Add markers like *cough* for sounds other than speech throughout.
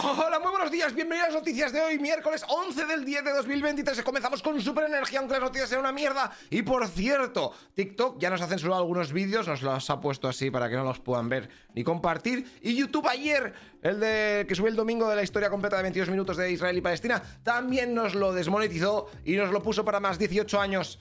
Hola, muy buenos días, bienvenidos a las noticias de hoy, miércoles 11 del 10 de 2023. Comenzamos con super energía, aunque las noticias sean una mierda. Y por cierto, TikTok ya nos ha censurado algunos vídeos, nos los ha puesto así para que no los puedan ver ni compartir. Y YouTube ayer, el de que subió el domingo de la historia completa de 22 minutos de Israel y Palestina, también nos lo desmonetizó y nos lo puso para más 18 años.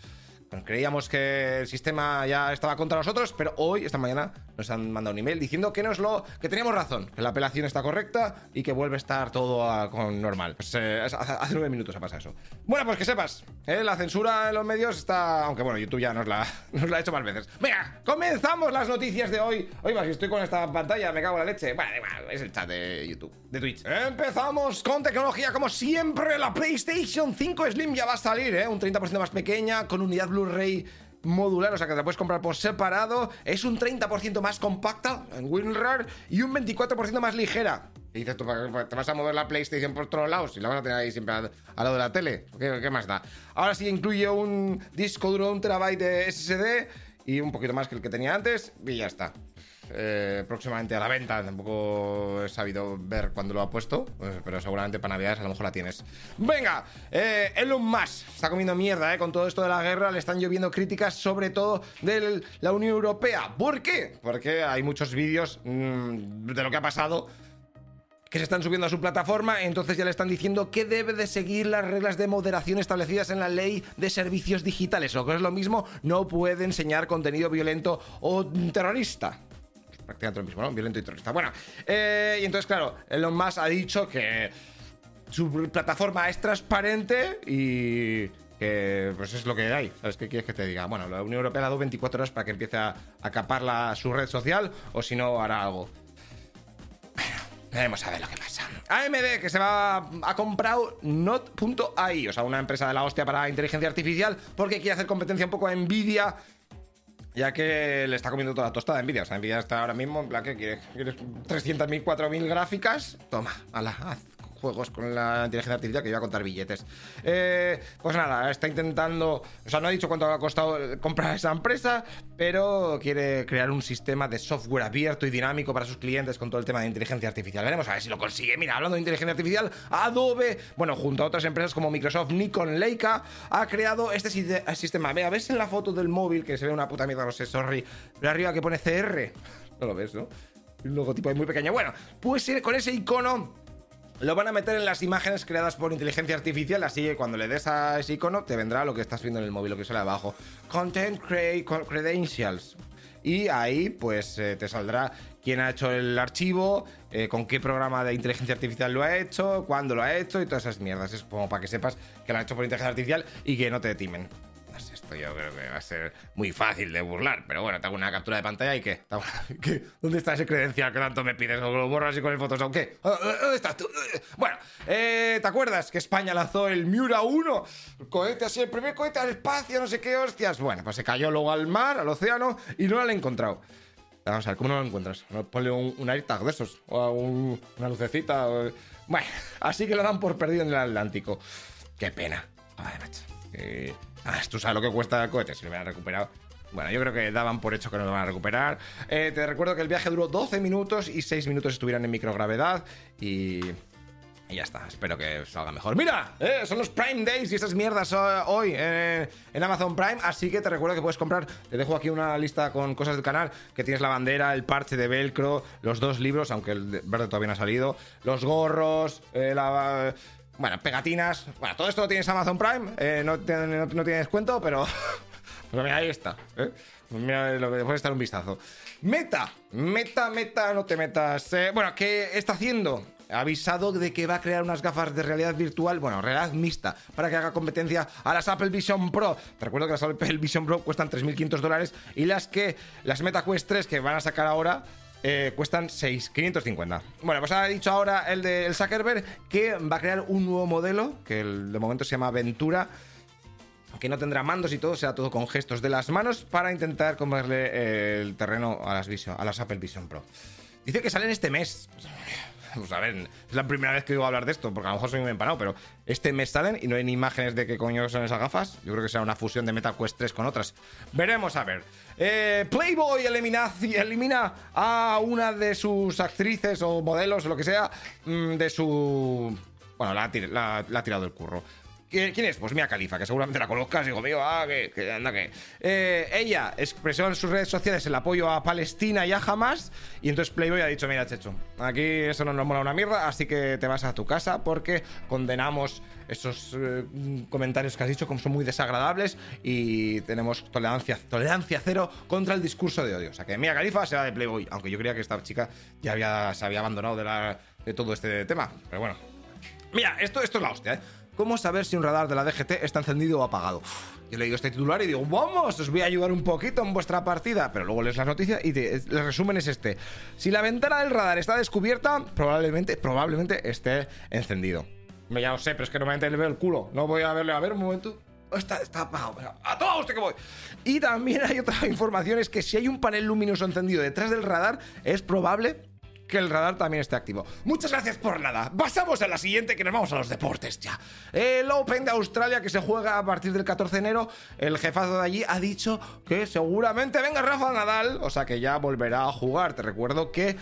Creíamos que el sistema ya estaba contra nosotros, pero hoy, esta mañana, nos han mandado un email diciendo que nos lo, que teníamos razón, que la apelación está correcta y que vuelve a estar todo con normal. Pues eh, hace nueve minutos ha pasado eso. Bueno, pues que sepas, eh, la censura en los medios está, aunque bueno, YouTube ya nos la, *laughs* nos la ha hecho más veces. Venga, comenzamos las noticias de hoy. Oiga, si estoy con esta pantalla, me cago en la leche. Bueno, es el chat de YouTube, de Twitch. Empezamos con tecnología, como siempre, la PlayStation 5 Slim ya va a salir, ¿eh? Un 30% más pequeña, con unidad Blu-ray modular, o sea que te la puedes comprar por separado. Es un 30% más compacta en WinRAR y un 24% más ligera. Y dices tú, te vas a mover la PlayStation por todos lados y la vas a tener ahí siempre al, lado de la tele. ¿Qué, más da? Ahora sí incluye un disco duro, un terabyte de SSD y un poquito más que el que tenía antes y ya está. Eh, próximamente a la venta. Tampoco he sabido ver cuándo lo ha puesto, eh, pero seguramente para Navidades a lo mejor la tienes. Venga, eh, Elon Musk está comiendo mierda eh, con todo esto de la guerra. Le están lloviendo críticas, sobre todo de la Unión Europea. ¿Por qué? Porque hay muchos vídeos mm, de lo que ha pasado que se están subiendo a su plataforma, entonces ya le están diciendo que debe de seguir las reglas de moderación establecidas en la ley de servicios digitales, o que es lo mismo, no puede enseñar contenido violento o terrorista prácticamente lo mismo, ¿no? Violento y terrorista. Bueno, eh, y entonces, claro, Elon Musk ha dicho que su plataforma es transparente y que pues es lo que hay. ¿Sabes qué quieres que te diga? Bueno, la Unión Europea ha dado 24 horas para que empiece a acapar su red social o si no hará algo. Veremos a ver lo que pasa. AMD, que se va a comprar Not.ai, o sea, una empresa de la hostia para inteligencia artificial, porque quiere hacer competencia un poco a Nvidia ya que le está comiendo toda la tostada Nvidia. O sea, Nvidia está ahora mismo en plan que quieres, quieres 300.000, 4.000 gráficas. Toma, ala, haz juegos con la inteligencia artificial que iba a contar billetes. Eh, pues nada, está intentando, o sea, no ha dicho cuánto ha costado comprar esa empresa, pero quiere crear un sistema de software abierto y dinámico para sus clientes con todo el tema de inteligencia artificial. Veremos a ver si lo consigue. Mira, hablando de inteligencia artificial, Adobe, bueno, junto a otras empresas como Microsoft, Nikon, Leica, ha creado este sistema. Vea, ¿ves en la foto del móvil que se ve una puta mierda, no sé, sorry, pero arriba que pone CR? No lo ves, ¿no? Un logotipo ahí muy pequeño. Bueno, pues con ese icono lo van a meter en las imágenes creadas por inteligencia artificial, así que cuando le des a ese icono te vendrá lo que estás viendo en el móvil, lo que sale abajo. Content Credentials. Y ahí pues eh, te saldrá quién ha hecho el archivo, eh, con qué programa de inteligencia artificial lo ha hecho, cuándo lo ha hecho y todas esas mierdas. Es como para que sepas que lo han hecho por inteligencia artificial y que no te timen yo creo que va a ser muy fácil de burlar. Pero bueno, te hago una captura de pantalla y ¿qué? *laughs* ¿Qué? ¿Dónde está ese credencial que tanto me pides? ¿O lo borras y con el Photoshop? ¿Qué? Ah, ah, ¿Dónde estás tú? Bueno, eh, ¿te acuerdas que España lanzó el Miura 1? El cohete así, el primer cohete al espacio, no sé qué hostias. Bueno, pues se cayó luego al mar, al océano y no lo han encontrado. Vamos a ver, ¿cómo no lo encuentras? Ponle un, un AirTag de esos, o una lucecita. Bueno, *laughs* así que lo dan por perdido en el Atlántico. Qué pena. Ay, macho. Eh, Ah, tú sabes lo que cuesta el cohete, si lo hubieran recuperado. Bueno, yo creo que daban por hecho que no lo van a recuperar. Eh, te recuerdo que el viaje duró 12 minutos y 6 minutos estuvieran en microgravedad y... Y ya está, espero que salga mejor. ¡Mira! Eh, son los Prime Days y esas mierdas eh, hoy en Amazon Prime. Así que te recuerdo que puedes comprar. Te dejo aquí una lista con cosas del canal: que tienes la bandera, el parche de velcro, los dos libros, aunque el verde todavía no ha salido, los gorros, la bueno, pegatinas. Bueno, todo esto lo tienes Amazon Prime. Eh, no, tiene, no, tiene descuento, pero. *laughs* pero mira, ahí está. ¿eh? Pues mira, lo que puedes dar un vistazo. Meta. Meta, meta, no te metas. Eh, bueno, ¿qué está haciendo? Ha avisado de que va a crear unas gafas de realidad virtual, bueno, realidad mixta, para que haga competencia a las Apple Vision Pro. Te recuerdo que las Apple Vision Pro cuestan 3.500 dólares y las que, las Meta Quest 3 que van a sacar ahora, eh, cuestan 6,550. Bueno, pues ha dicho ahora el de Zuckerberg que va a crear un nuevo modelo, que de momento se llama Ventura, que no tendrá mandos y todo, sea todo con gestos de las manos para intentar comerle el terreno a las, Vision, a las Apple Vision Pro. Dice que salen este mes. Pues a es la primera vez que oigo hablar de esto, porque a lo mejor soy muy empanado, pero este mes salen y no hay ni imágenes de qué coño son esas gafas. Yo creo que será una fusión de Metal Quest 3 con otras. Veremos a ver. Eh, Playboy elimina, elimina a una de sus actrices o modelos o lo que sea mm, de su... Bueno, la, ha tirado el curro. ¿Quién es? Pues Mia Califa, que seguramente la conozcas, hijo mío, ah, que, anda que. Eh, ella expresó en sus redes sociales el apoyo a Palestina y a Hamas, y entonces Playboy ha dicho: Mira, Checho, aquí eso no nos mola una mierda, así que te vas a tu casa porque condenamos esos eh, comentarios que has dicho, como son muy desagradables, y tenemos tolerancia, tolerancia cero contra el discurso de odio. O sea que Mia Khalifa se va de Playboy, aunque yo creía que esta chica ya había, se había abandonado de, la, de todo este tema. Pero bueno. Mira, esto, esto es la hostia, ¿eh? ¿Cómo saber si un radar de la DGT está encendido o apagado? Yo le digo este titular y digo, vamos, os voy a ayudar un poquito en vuestra partida. Pero luego lees las noticias y el resumen es este. Si la ventana del radar está descubierta, probablemente, probablemente esté encendido. Ya lo sé, pero es que normalmente le veo el culo. No voy a verle, a ver un momento. Está, está apagado, a todo usted que voy. Y también hay otra *laughs* información, es que si hay un panel luminoso encendido detrás del radar, es probable que el radar también esté activo. Muchas gracias por nada. Pasamos a la siguiente, que nos vamos a los deportes ya. El Open de Australia, que se juega a partir del 14 de enero, el jefazo de allí ha dicho que seguramente venga Rafa Nadal, o sea que ya volverá a jugar. Te recuerdo que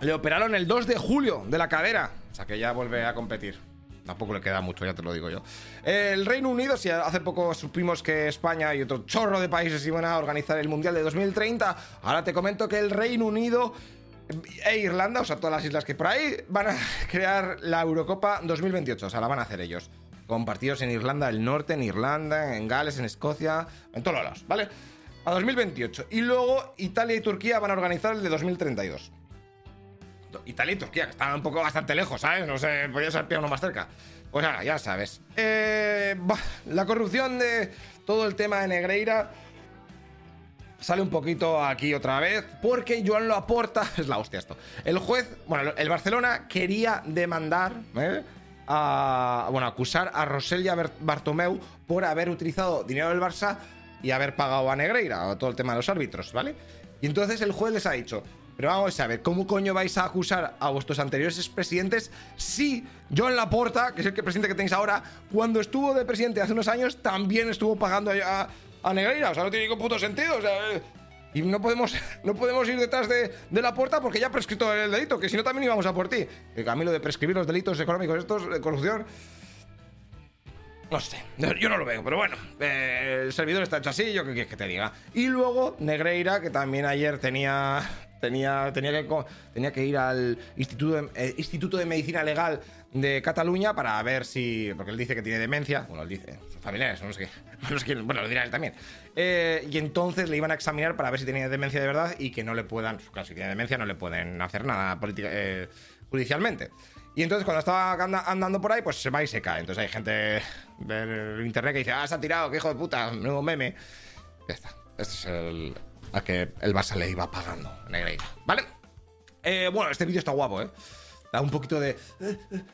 le operaron el 2 de julio de la cadera, o sea que ya vuelve a competir. Tampoco le queda mucho, ya te lo digo yo. El Reino Unido, si hace poco supimos que España y otro chorro de países iban a organizar el Mundial de 2030, ahora te comento que el Reino Unido e Irlanda, o sea, todas las islas que por ahí, van a *laughs* crear la Eurocopa 2028, o sea, la van a hacer ellos. Con partidos en Irlanda del Norte, en Irlanda, en Gales, en Escocia, en todos lados, ¿vale? A 2028. Y luego Italia y Turquía van a organizar el de 2032. Italia y Turquía, que están un poco bastante lejos, ¿sabes? No sé, podría ser uno más cerca. Pues ahora, ya sabes. Eh, la corrupción de todo el tema de Negreira sale un poquito aquí otra vez, porque Joan lo aporta. *laughs* Es la hostia esto. El juez, bueno, el Barcelona quería demandar, ¿eh? a, bueno, acusar a Roselia Bartomeu por haber utilizado dinero del Barça y haber pagado a Negreira, todo el tema de los árbitros, ¿vale? Y entonces el juez les ha dicho, pero vamos a ver, ¿cómo coño vais a acusar a vuestros anteriores expresidentes si Joan Laporta, que es el presidente que tenéis ahora, cuando estuvo de presidente hace unos años, también estuvo pagando a, a Negreira. O sea, no tiene ningún puto sentido. O sea, eh, y no podemos, *laughs* no podemos ir detrás de, la puerta porque ya prescrito el delito, que si no también íbamos a por ti. El camino de prescribir los delitos económicos estos de corrupción. No sé, yo no lo veo, pero bueno, eh, el servidor está hecho así, yo qué quieres que te diga. Y luego Negreira, que también ayer tenía, tenía, tenía, que, tenía que ir al eh, Instituto de Medicina Legal de Cataluña para ver si. Porque él dice que tiene demencia. Bueno, él dice, sus familiares, *laughs* no sé qué. bueno, lo dirá él también. Eh, y entonces le iban a examinar para ver si tenía demencia de verdad y que no le puedan. Claro, si tiene demencia, no le pueden hacer nada eh, judicialmente. Y entonces cuando estaba andando por ahí, pues se va y se cae. Entonces hay gente del internet que dice, ah, se ha tirado, qué hijo de puta, nuevo meme. Ya está. Este es el. a que el Barça le iba pagando, Negreira. ¿Vale? Eh, bueno, este vídeo está guapo, ¿eh? Da un poquito de...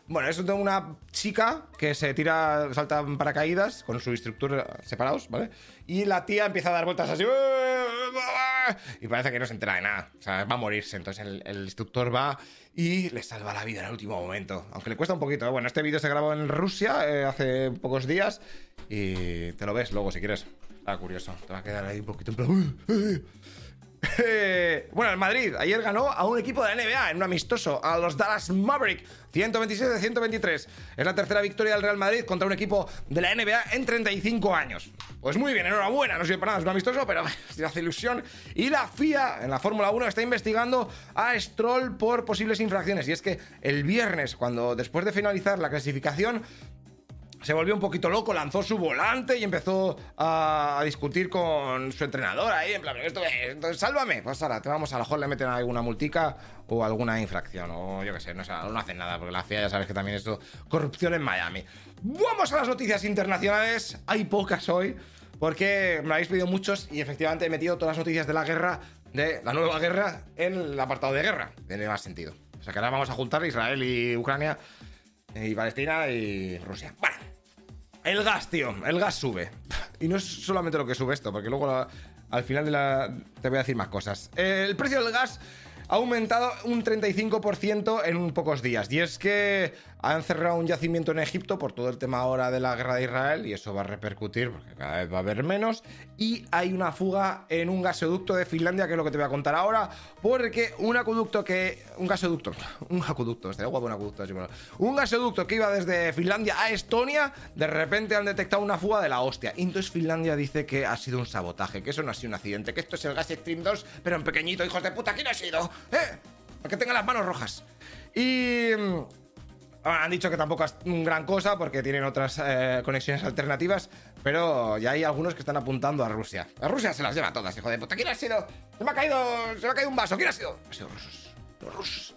Bueno, es una chica que se tira, salta en paracaídas con su instructor separados, ¿vale? Y la tía empieza a dar vueltas así... Y parece que no se entera de nada. O sea, va a morirse. Entonces el, instructor va y le salva la vida en el último momento. Aunque le cuesta un poquito. ¿eh? Bueno, este vídeo se grabó en Rusia eh, hace pocos días. Y te lo ves luego si quieres. Está curioso. Te va a quedar ahí un poquito en plan... *laughs* bueno, el Madrid ayer ganó a un equipo de la NBA en un amistoso, a los Dallas Maverick, 126 de 123. Es la tercera victoria del Real Madrid contra un equipo de la NBA en 35 años. Pues muy bien, enhorabuena, no sirve para nada, es un amistoso, pero *laughs* hace ilusión. Y la FIA en la Fórmula 1 está investigando a Stroll por posibles infracciones. Y es que el viernes, cuando después de finalizar la clasificación, se volvió un poquito loco, lanzó su volante y empezó a, discutir con su entrenador ahí, en plan, esto es, sálvame. Pues ahora, te vamos a lo mejor le meten alguna multica o alguna infracción, o yo qué sé, no, no hacen nada, porque la FIA ya sabes que también esto, corrupción en Miami. Vamos a las noticias internacionales, hay pocas hoy, porque me habéis pedido muchos y efectivamente he metido todas las noticias de la guerra, de la nueva guerra, en el apartado de guerra, tiene más sentido. O sea que ahora vamos a juntar Israel y Ucrania y Palestina y Rusia. El gas, tío. El gas sube. Y no es solamente lo que sube esto, porque luego al final de la... te voy a decir más cosas. El precio del gas ha aumentado un 35% en pocos días. Y es que han cerrado un yacimiento en Egipto por todo el tema ahora de la guerra de Israel y eso va a repercutir porque cada vez va a haber menos. Y hay una fuga en un gasoducto de Finlandia, que es lo que te voy a contar ahora, porque un acueducto que... Un gasoducto, *laughs* un acueducto, estaría guapo un acueducto así, bueno. Un gasoducto que iba desde Finlandia a Estonia, de repente han detectado una fuga de la hostia. Y entonces Finlandia dice que ha sido un sabotaje, que eso no ha sido un accidente, que esto es el Gas Stream 2, pero en pequeñito, hijos de puta, ¿quién ha sido? ¿Eh? Para que tenga las manos rojas. Y... han dicho que tampoco es gran cosa porque tienen otras eh, conexiones alternativas, pero ya hay algunos que están apuntando a Rusia. A Rusia se las lleva todas, hijo de puta. ¿Quién ha sido? Se me ha caído, se me ha caído un vaso. ¿Quién ha sido? Ha sido rusos. Los rusos.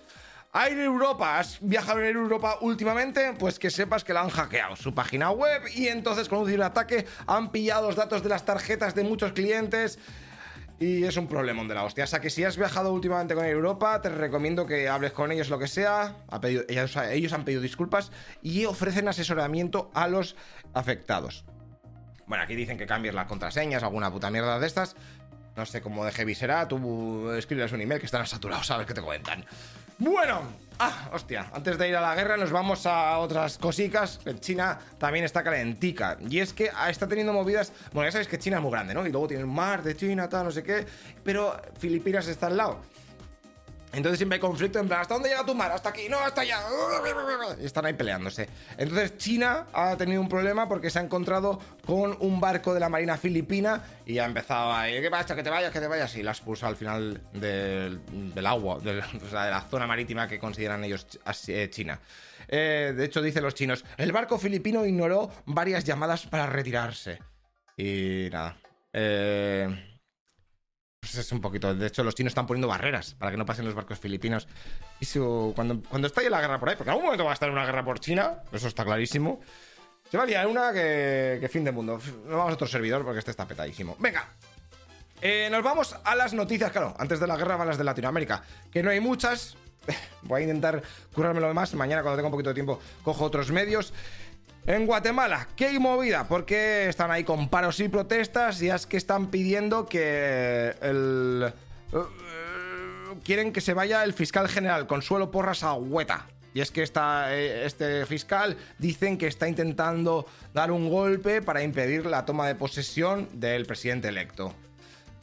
Air Europa, ¿has viajado en Europa últimamente? Pues que sepas que la han hackeado su página web y entonces con un ciberataque han pillado los datos de las tarjetas de muchos clientes y es un problemón de la hostia. O sea que si has viajado últimamente con Europa, te recomiendo que hables con ellos lo que sea. ellos, ellos han pedido disculpas y ofrecen asesoramiento a los afectados. Bueno, aquí dicen que cambies las contraseñas, alguna puta mierda de estas. No sé cómo de heavy será. Tú escribes un email que están saturados, sabes que te cuentan. Bueno, ah, hostia, antes de ir a la guerra nos vamos a otras cositas. China también está calentica. Y es que está teniendo movidas. Bueno, ya sabéis que China es muy grande, ¿no? Y luego tiene un mar de China, tal, no sé qué. Pero Filipinas está al lado. Entonces siempre hay conflicto en plan, ¿hasta dónde llega tu mar? Hasta aquí, no, hasta allá. Y están ahí peleándose. Entonces China ha tenido un problema porque se ha encontrado con un barco de la Marina Filipina y ha empezado a ir, ¿qué pasa? Que te vayas, que te vayas. Y la expulsa al final del, agua, o sea, de la zona marítima que consideran ellos eh, China. Eh, de hecho, dicen los chinos, el barco filipino ignoró varias llamadas para retirarse. Y nada. Eh pues es un poquito. De hecho, los chinos están poniendo barreras para que no pasen los barcos filipinos. Y cuando, cuando estalle la guerra por ahí, porque algún momento va a estar una guerra por China, eso está clarísimo. Se va a liar una que, fin de mundo. Nos vamos a otro servidor porque este está petadísimo. Venga, eh, nos vamos a las noticias, claro. Antes de la guerra van las de Latinoamérica. Que no hay muchas. *laughs* Voy a intentar currármelo más. Mañana, cuando tenga un poquito de tiempo, cojo otros medios. En Guatemala, ¿qué hay movida? Porque están ahí con paros y protestas y es que están pidiendo que el... Eh, quieren que se vaya el fiscal general, Consuelo Porras Agüeta. Y es que está, eh, este fiscal dicen que está intentando dar un golpe para impedir la toma de posesión del presidente electo.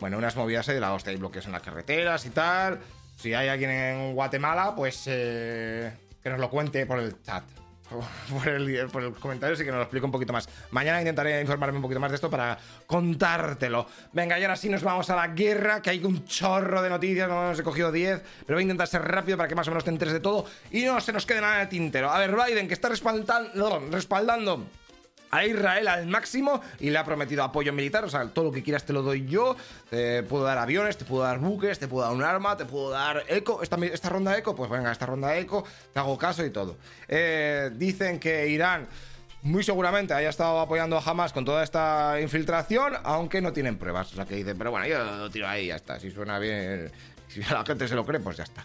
Bueno, unas movidas de la hostia, hay bloqueos en las carreteras y tal. Si hay alguien en Guatemala, pues eh, que nos lo cuente por el chat. *laughs* por el, por el comentario, así que nos lo explico un poquito más. Mañana intentaré informarme un poquito más de esto para contártelo. Venga, y ahora sí nos vamos a la guerra, que hay un chorro de noticias, no hemos cogido 10, pero voy a intentar ser rápido para que más o menos te enteres de todo y no se nos quede nada de tintero. A ver, Biden, que está respaldando, respaldando a Israel al máximo y le ha prometido apoyo militar, o sea, todo lo que quieras te lo doy yo, te puedo dar aviones, te puedo dar buques, te puedo dar un arma, te puedo dar eco, esta, esta ronda eco, pues venga, esta ronda eco, te hago caso y todo. Eh, dicen que Irán muy seguramente haya estado apoyando a Hamas con toda esta infiltración, aunque no tienen pruebas, o sea que dicen, pero bueno, yo lo tiro ahí, ya está, si suena bien, si la gente se lo cree, pues ya está.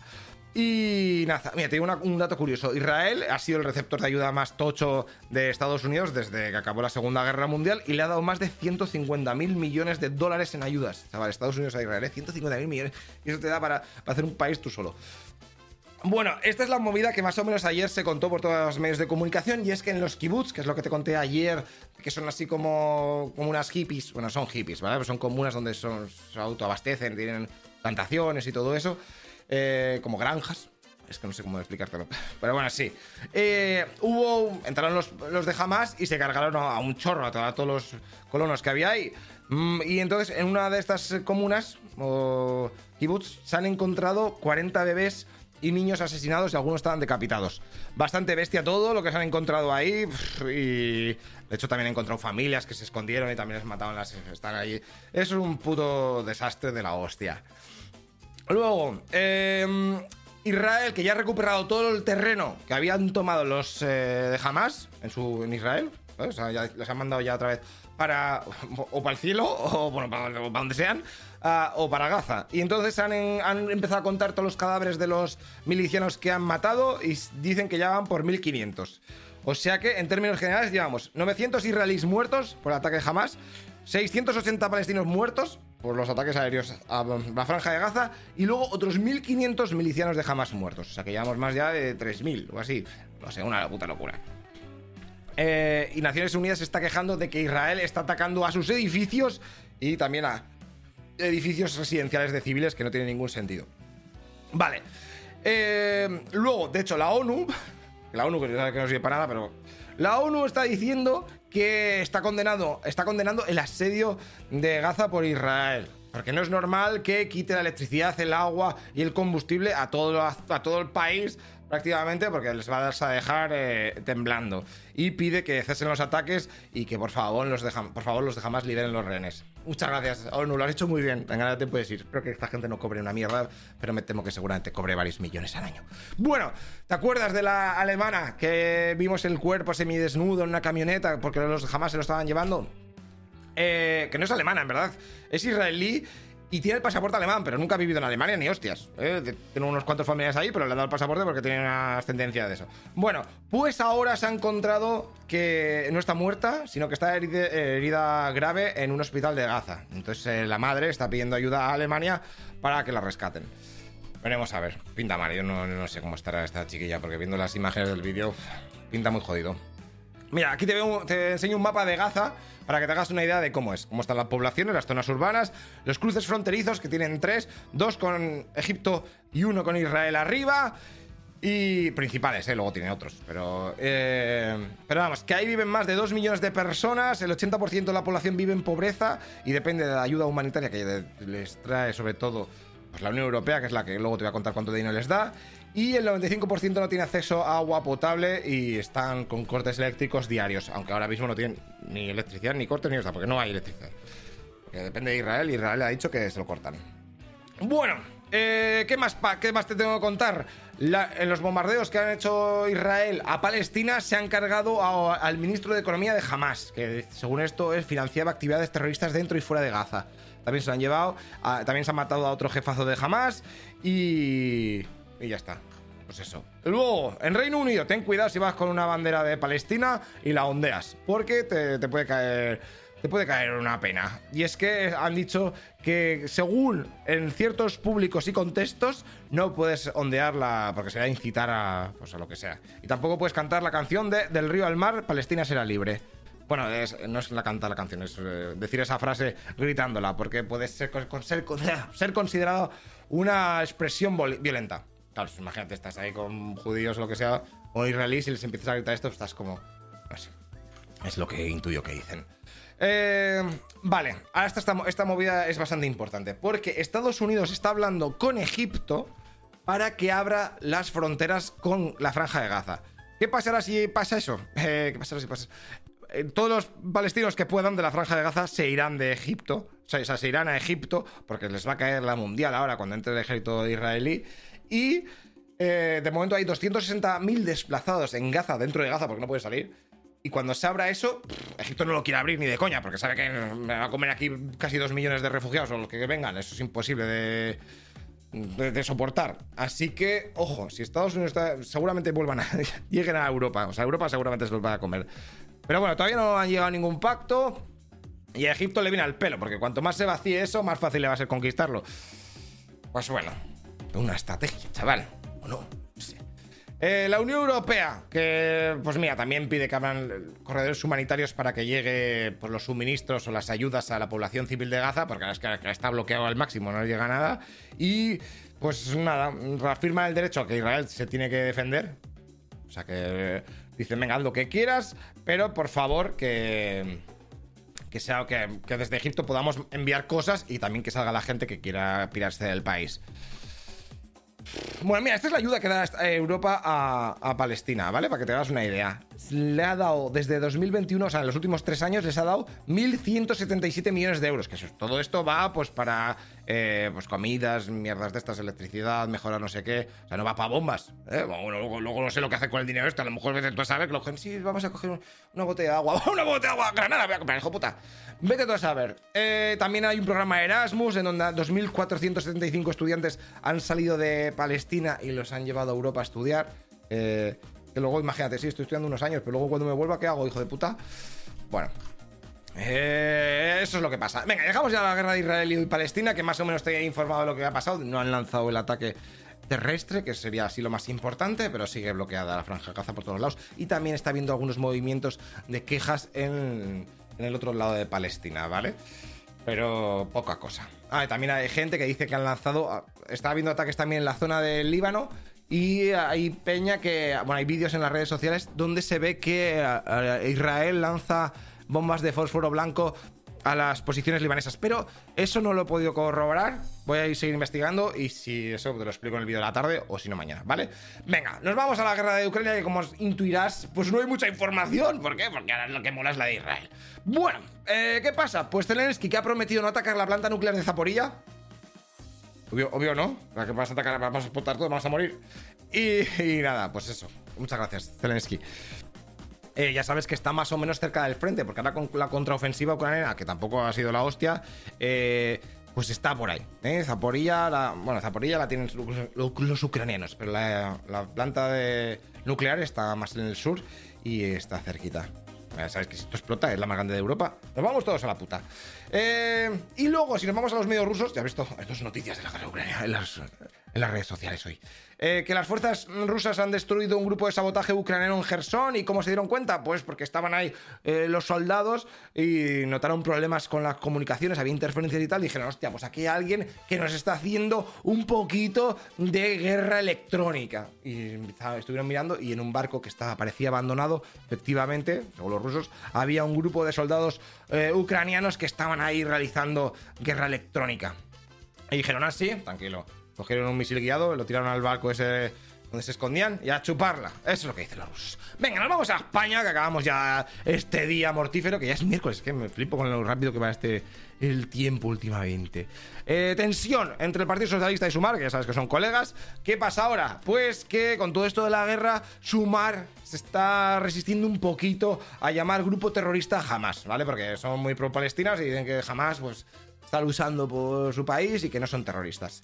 Y nada, mira, te un dato curioso. Israel ha sido el receptor de ayuda más tocho de Estados Unidos desde que acabó la Segunda Guerra Mundial y le ha dado más de 150 mil millones de dólares en ayudas. Estados Unidos a Israel, ¿eh? 150 mil millones. Y eso te da para, hacer un país tú solo. Bueno, esta es la movida que más o menos ayer se contó por todos los medios de comunicación y es que en los kibbutz, que es lo que te conté ayer, que son así como, como unas hippies, bueno, son hippies, ¿vale? Son comunas donde son, se autoabastecen, tienen plantaciones y todo eso. Eh, como granjas. Es que no sé cómo explicártelo. Pero bueno, sí. Eh, hubo. Entraron los, de Hamas y se cargaron a un chorro, a, todos los colonos que había ahí. Mm, y entonces, en una de estas comunas, o kibbutz, se han encontrado 40 bebés y niños asesinados y algunos estaban decapitados. Bastante bestia todo lo que se han encontrado ahí. Y de hecho también han encontrado familias que se escondieron y también les mataban las... Están ahí. Es un puto desastre de la hostia. Luego, em, Israel, que ya ha recuperado todo el terreno que habían tomado los eh, de Hamas en, su, en Israel. O sea, les han mandado ya otra vez para. o para el cielo, o bueno, para, donde sean, o para Gaza. Y entonces han, han, empezado a contar todos los cadáveres de los milicianos que han matado y dicen que ya van por 1500. O sea que, en términos generales, llevamos 900 israelíes muertos por el ataque de Hamas, 680 palestinos muertos por los ataques aéreos a la franja de Gaza y luego otros 1.500 milicianos de Hamas muertos. O sea que llevamos más ya de 3.000 o así. No sé, una puta locura. Eh, y Naciones Unidas se está quejando de que Israel está atacando a sus edificios y también a edificios residenciales de civiles que no tiene ningún sentido. Vale. Eh, luego, de hecho, la ONU, *laughs* la ONU que no sirve para nada, pero la ONU está diciendo que está condenado, está condenando el asedio de Gaza por Israel. Porque no es normal que quite la electricidad, el agua y el combustible a todo, a todo el país prácticamente porque les va a dejar eh, temblando. Y pide que cesen los ataques y que por favor los de, por favor los de jamás liberen los rehenes. Muchas gracias, ONU, lo has hecho muy bien. Venga, te puedes ir. Espero que esta gente no cobre una mierda, pero me temo que seguramente cobre varios millones al año. Bueno, ¿te acuerdas de la alemana que vimos el cuerpo semidesnudo en una camioneta porque los jamás se lo estaban llevando? Eh, que no es alemana, en verdad. Es israelí y tiene el pasaporte alemán, pero nunca ha vivido en Alemania ni hostias. ¿eh? Tengo unos cuantos familiares ahí, pero le han dado el pasaporte porque tiene una ascendencia de eso. Bueno, pues ahora se ha encontrado que no está muerta, sino que está herida, grave en un hospital de Gaza. Entonces eh, la madre está pidiendo ayuda a Alemania para que la rescaten. Veremos a ver. Pinta mal, yo no, no sé cómo estará esta chiquilla, porque viendo las imágenes del vídeo, pinta muy jodido. Mira, aquí te, veo, te enseño un mapa de Gaza para que te hagas una idea de cómo es, cómo están las poblaciones, las zonas urbanas, los cruces fronterizos que tienen tres, dos con Egipto y uno con Israel arriba. Y principales, ¿eh? luego tiene otros. Pero, eh, pero vamos, que ahí viven más de 2 millones de personas, el 80% de la población vive en pobreza y depende de la ayuda humanitaria que les trae sobre todo pues, la Unión Europea, que es la que luego te voy a contar cuánto dinero les da. Y el 95% no tiene acceso a agua potable y están con cortes eléctricos diarios, aunque ahora mismo no tienen ni electricidad, ni cortes, ni nada, porque no hay electricidad. Porque depende de Israel Israel ha dicho que se lo cortan. Bueno, eh, ¿qué, más ¿qué más te tengo que contar? en los bombardeos que han hecho Israel a Palestina se han cargado al ministro de Economía de Hamas, que según esto financiaba actividades terroristas dentro y fuera de Gaza. También se lo han llevado, también se ha matado a otro jefazo de Hamas y y ya está. Pues eso. Luego, en Reino Unido, ten cuidado si vas con una bandera de Palestina y la ondeas, porque te, puede caer te puede caer una pena. Y es que han dicho que según en ciertos públicos y contextos no puedes ondearla porque se va a incitar a, pues, a lo que sea. Y tampoco puedes cantar la canción de Del río al mar, Palestina será libre. Bueno, no es la canta la canción, es eh, decir esa frase gritándola, porque puede ser, ser, ser considerado una expresión violenta. Claro, imagínate, estás ahí con judíos o lo que sea, o israelíes y les empiezas a gritar esto, estás como. No. Es lo que intuyo que dicen. Eh, vale, ahora esta, esta movida es bastante importante, porque Estados Unidos está hablando con Egipto para que abra las fronteras con la franja de Gaza. ¿Qué pasará si pasa eso? *laughs* Eh, ¿Qué pasará si pasa eh, todos los palestinos que puedan de la franja de Gaza se irán de Egipto, o sea, se irán a Egipto, porque les va a caer la mundial ahora cuando entre el ejército israelí, y eh, de momento hay 260.000 desplazados en Gaza, dentro de Gaza, porque no puede salir. Y cuando se abra eso, Egipto no lo quiere abrir ni de coña, porque sabe que me va a comer aquí casi 2 millones de refugiados o los que vengan. Eso es imposible de, soportar. Así que, ojo, si Estados Unidos seguramente vuelvan a. *laughs* lleguen a Europa. O sea, Europa seguramente se los va a comer. Pero bueno, todavía no han llegado a ningún pacto. Y a Egipto le viene al pelo, porque cuanto más se vacíe eso, más fácil le va a ser conquistarlo. Pues bueno, una estrategia, chaval. ¿O no? Eh, la Unión Europea, que pues mira, también pide que abran corredores humanitarios para que llegue pues, los suministros o las ayudas a la población civil de Gaza, porque es que está bloqueado al máximo, no llega nada. Y pues nada, reafirma el derecho a que Israel se tiene que defender. O sea que dicen, venga, haz lo que quieras, pero por favor que, que sea que, que desde Egipto podamos enviar cosas y también que salga la gente que quiera pirarse del país. Bueno, mira, esta es la ayuda que da Europa a, Palestina, ¿vale? Para que te hagas una idea. Le ha dado desde 2021, o sea, en los últimos tres años, les ha dado 1.177 millones de euros. Que todo esto va, pues, para eh, pues comidas, mierdas de estas, electricidad, mejorar no sé qué. O sea, no va para bombas. ¿eh? luego, no sé lo que hace con el dinero este. A lo mejor vete tú a saber que lo sí, vamos a coger una botella de agua. *laughs* ¡Una botella de agua! ¡Granada! Voy a comprar, hijo puta. Vete tú a saber. Eh, también hay un programa Erasmus en donde 2.475 estudiantes han salido de Palestina y los han llevado a Europa a estudiar. Que luego, imagínate, sí, estoy estudiando unos años, pero luego cuando me vuelva, ¿qué hago, hijo de puta? Bueno, Eh, eso es lo que pasa. Venga, dejamos ya la guerra de Israel y Palestina, que más o menos estoy informado de lo que ha pasado. No han lanzado el ataque terrestre, que sería así lo más importante, pero sigue bloqueada la franja de Gaza por todos lados. Y también está habiendo algunos movimientos de quejas en, en el otro lado de Palestina, ¿vale? Pero poca cosa. Ah, también hay gente que dice que han lanzado. ah, Está habiendo ataques también en la zona del Líbano. Y hay peña que. Bueno, hay vídeos en las redes sociales donde se ve que eh, Israel lanza bombas de fósforo blanco a las posiciones libanesas. Pero eso no lo he podido corroborar. Voy a ir seguir investigando. Y si eso te lo explico en el vídeo de la tarde o si no mañana, ¿vale? Venga, nos vamos a la guerra de Ucrania. Que como intuirás, pues no hay mucha información. ¿Por qué? Porque ahora lo que mola es la de Israel. Bueno, eh, ¿qué pasa? Pues Zelensky, que ha prometido no atacar la planta nuclear de Zaporilla. Obvio, no. La que vas a atacar, vamos a explotar todo, vamos a morir. Y, nada, pues eso. Muchas gracias, Zelensky. Eh, ya sabes que está más o menos cerca del frente, porque ahora con la contraofensiva ucraniana, que tampoco ha sido la hostia, eh, pues está por ahí. ¿eh? Zaporilla, la, bueno, Zaporilla la tienen los, los ucranianos, pero la, la planta de nuclear está más en el sur y está cerquita. Ya sabes que si esto explota es la más grande de Europa. Nos vamos todos a la puta. Eh, y luego, si nos vamos a los medios rusos, ya has visto, esto es noticias de la guerra de Ucrania en las, redes sociales hoy. Eh, que las fuerzas rusas han destruido un grupo de sabotaje ucraniano en Gerson. ¿Y cómo se dieron cuenta? Pues porque estaban ahí eh, los soldados y notaron problemas con las comunicaciones, había interferencias y tal. Dijeron, hostia, pues aquí hay alguien que nos está haciendo un poquito de guerra electrónica. Y estuvieron mirando y en un barco que estaba, parecía abandonado, efectivamente, según los rusos, había un grupo de soldados eh, ucranianos que estaban ahí realizando guerra electrónica. Y dijeron así, tranquilo. Cogieron un misil guiado, lo tiraron al barco ese donde se escondían y a chuparla. Eso es lo que dicen los. Venga, nos vamos a España, que acabamos ya este día mortífero, que ya es miércoles, que me flipo con lo rápido que va este el tiempo últimamente. Eh, tensión entre el Partido Socialista y Sumar, que ya sabes que son colegas. ¿Qué pasa ahora? Pues que con todo esto de la guerra, Sumar se está resistiendo un poquito a llamar grupo terrorista jamás, ¿vale? Porque son muy pro-palestinas y dicen que jamás, pues, está luchando por su país y que no son terroristas.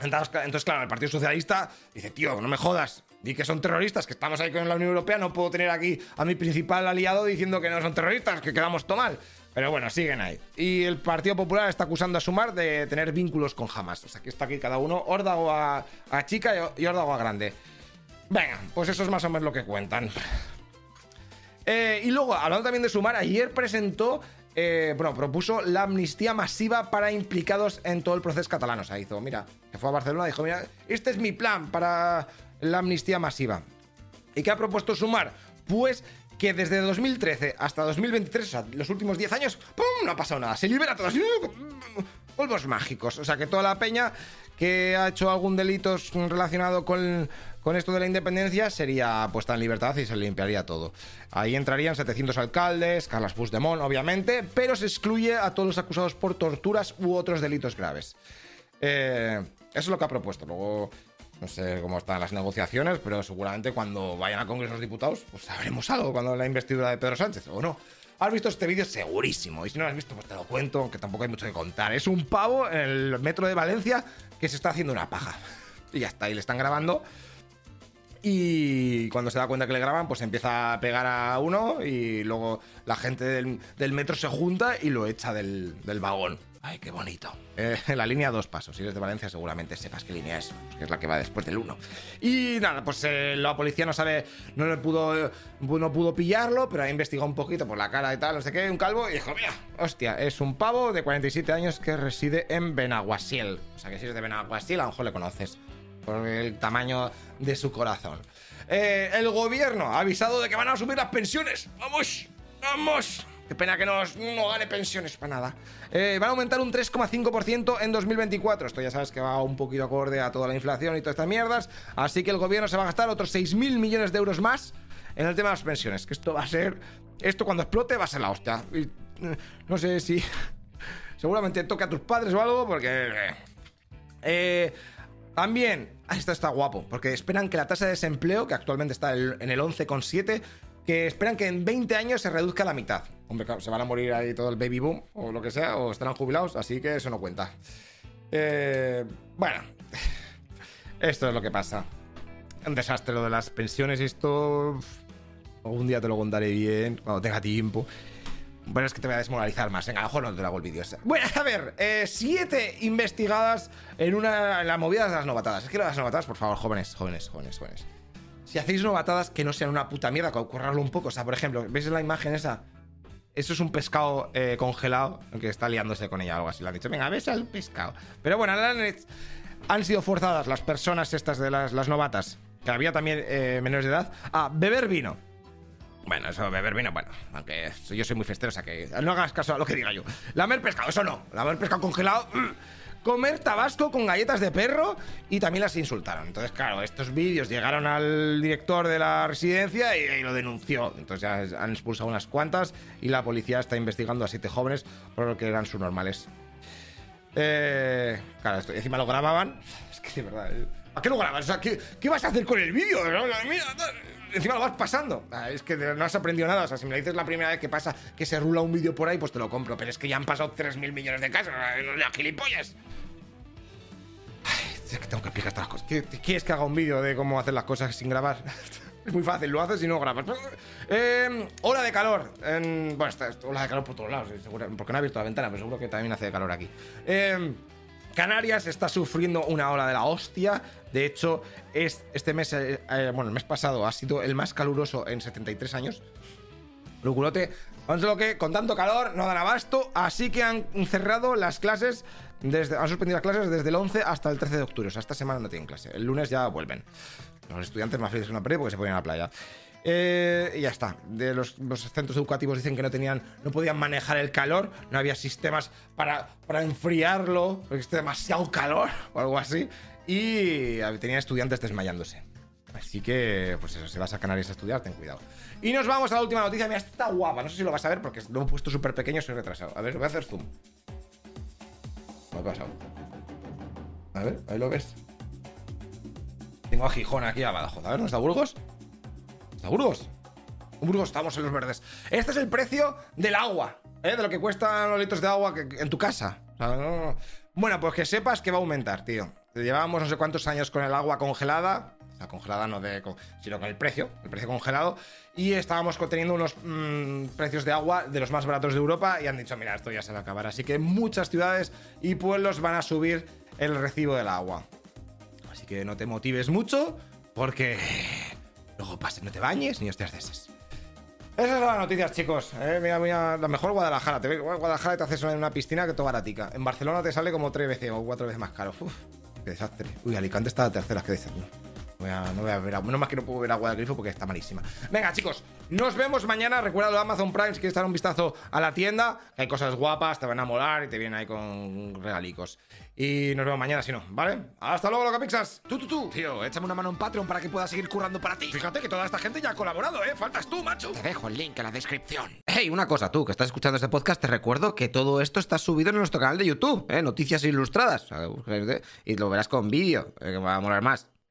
Entonces, cla- entonces, claro, el Partido Socialista dice, tío, no me jodas, di que son terroristas, que estamos ahí con la Unión Europea, no puedo tener aquí a mi principal aliado diciendo que no son terroristas, que quedamos todo mal. Pero bueno, siguen ahí. Y el Partido Popular está acusando a Sumar de tener vínculos con Hamas. O sea, que está aquí cada uno, órdago a, chica y órdago a grande. Venga, pues eso es más o menos lo que cuentan. Eh, y luego, hablando también de Sumar, ayer presentó, eh, bueno, propuso la amnistía masiva para implicados en todo el proceso catalán. O sea, hizo, mira, se fue a Barcelona y dijo, mira, este es mi plan para la amnistía masiva. ¿Y qué ha propuesto Sumar? Pues que desde 2013 hasta 2023, o sea, los últimos 10 años, ¡pum! No ha pasado nada. Se libera todo así, polvos mágicos. O sea, que toda la peña que ha hecho algún delito relacionado con, con esto de la independencia sería puesta en libertad y se limpiaría todo. Ahí entrarían 700 alcaldes, Carles Puigdemont, obviamente, pero se excluye a todos los acusados por torturas u otros delitos graves. Eh, eso es lo que ha propuesto. Luego, no sé cómo están las negociaciones, pero seguramente cuando vayan al Congreso los Diputados, pues sabremos algo cuando la investidura de Pedro Sánchez, ¿o no? ¿Has visto este vídeo? Segurísimo. Y si no lo has visto, pues te lo cuento, aunque tampoco hay mucho que contar. Es un pavo en el metro de Valencia que se está haciendo una paja. Y ya está, y le están grabando. Y cuando se da cuenta que le graban, pues empieza a pegar a uno y luego la gente del, metro se junta y lo echa del vagón. Ay, qué bonito. Eh, *laughs* la línea dos pasos. Si eres de Valencia, seguramente sepas qué línea es, que es la que va después del 1. Y nada, pues eh, la policía no sabe, no le pudo, eh, no pudo pillarlo, pero ha investigado un poquito por la cara y tal, no sé qué, un calvo, y dijo, mira, hostia, es un pavo de 47 años que reside en Benaguasiel. O sea que si eres de Benaguasiel, a lo mejor le conoces por el tamaño de su corazón. El gobierno ha avisado de que van a subir las pensiones. ¡Vamos! ¡Vamos! Qué pena que no, gane pensiones para nada. Eh, van a aumentar un 3,5% en 2024. Esto ya sabes que va un poquito acorde a toda la inflación y todas estas mierdas. Así que el gobierno se va a gastar otros 6.000 millones de euros más en el tema de las pensiones. Que esto va a ser... Esto cuando explote va a ser la hostia. Eh, no sé si... *laughs* Seguramente toque a tus padres o algo porque... Eh, también, esto está guapo, porque esperan que la tasa de desempleo, que actualmente está en el 11,7, que esperan que en 20 años se reduzca a la mitad. Hombre, claro, se van a morir ahí todo el baby boom o lo que sea, o estarán jubilados, así que eso no cuenta. Eh, bueno, *sighs* esto es lo que pasa. Un desastre lo de las pensiones, esto... Algún día te lo contaré bien, cuando tenga tiempo. Bueno, es que te voy a desmoralizar más. Venga, a lo mejor no te lo hago el vídeo. Bueno, a ver, eh, siete investigadas en una en la movida de las novatadas. Es que las novatadas, por favor, jóvenes, jóvenes, jóvenes, jóvenes. Si hacéis novatadas que no sean una puta mierda, que un poco. O sea, por ejemplo, ¿veis la imagen esa? Eso es un pescado eh, congelado que está liándose con ella o algo así. Le han dicho, venga, ves al pescado. Pero bueno, han, han sido forzadas las personas estas de las, las novatas, que había también eh, menores de edad, a beber vino. Bueno, eso beber vino, bueno, aunque yo soy muy festero, o sea que no hagas caso a lo que diga yo. Lamer pescado, eso no. Lamer pescado congelado. Mm. Comer tabasco con galletas de perro y también las insultaron. Entonces, claro, estos vídeos llegaron al director de la residencia y, lo denunció. Entonces ya han expulsado unas cuantas y la policía está investigando a siete jóvenes por lo que eran sus normales. Eh, claro, esto, encima lo grababan. Es que de verdad. Eh, ¿A qué lo grabas? O sea, ¿qué, ¿qué vas a hacer con el vídeo? Encima lo vas pasando. Ah, es que no has aprendido nada. O sea, si me dices la primera vez que pasa que se rula un vídeo por ahí, pues te lo compro. Pero es que ya han pasado 3.000 millones de casos. ¡La gilipollas! Es que tengo que explicar estas cosas. ¿Quieres que haga un vídeo de cómo hacer las cosas sin grabar? *laughs* Es muy fácil, lo haces y no grabas. Eh, ola de calor. bueno, está, ola de calor por todos lados, seguro, porque no ha abierto la ventana, pero seguro que también hace calor aquí. Eh, Canarias está sufriendo una ola de la hostia. De hecho, es, este mes, eh, eh, bueno, el mes pasado ha sido el más caluroso en 73 años. Luculote. lo que con tanto calor no dan abasto, así que han cerrado las clases, han suspendido las clases desde el 11 hasta el 13 de octubre. O sea, esta semana no tienen clase. El lunes ya vuelven. Los estudiantes más felices que una pared porque se ponen a la playa. Eh, y ya está. De los, centros educativos dicen que no tenían, no podían manejar el calor, no había sistemas para, enfriarlo, porque está demasiado calor *laughs* o algo así. Y tenían estudiantes desmayándose. Así que, pues eso, si vas a Canarias a estudiar, ten cuidado. Y nos vamos a la última noticia. Mira, está guapa. No sé si lo vas a ver porque lo he puesto súper pequeño soy retrasado. A ver, voy a hacer zoom. ¿Qué ha pasado? A ver, ahí lo ves. Tengo a Gijón aquí a Badajoz. A ver, ¿no está Burgos? ¿Está Burgos? Burgos, estamos en los verdes. Este es el precio del agua, ¿eh? De lo que cuestan los litros de agua en tu casa. Bueno, pues que sepas que va a aumentar, tío. Llevábamos no sé cuántos años con el agua congelada. Congelada no de. sino con el precio, el precio congelado. Y estábamos teniendo unos mm, precios de agua de los más baratos de Europa. Y han dicho, mira, esto ya se va a acabar. Así que muchas ciudades y pueblos van a subir el recibo del agua. Así que no te motives mucho, porque luego pase, no te bañes ni hostias de esas. Esas son las noticias, chicos. Eh, mira, mira, la mejor Guadalajara. Te Guadalajara te haces una piscina que todo baratica. En Barcelona te sale como tres veces o cuatro veces más caro. Uf, qué desastre. Uy, Alicante está a tercera, qué desastre no voy a ver agua. más que no puedo ver agua del grifo porque está malísima. Venga, chicos, nos vemos mañana. Recuerda lo de Amazon Prime si quieres dar un vistazo a la tienda. hay cosas guapas, te van a molar y te vienen ahí con regalicos. Y nos vemos mañana si no, ¿vale? Hasta luego, loca pixas. Tú, tú, tú. Tío, échame una mano en Patreon para que pueda seguir currando para ti. Fíjate que toda esta gente ya ha colaborado, ¿eh? Faltas tú, macho. Te dejo el link en la descripción. Hey, una cosa, tú que estás escuchando este podcast, te recuerdo que todo esto está subido en nuestro canal de YouTube, ¿eh? Noticias ilustradas. Y lo verás con vídeo, eh, que va a molar más.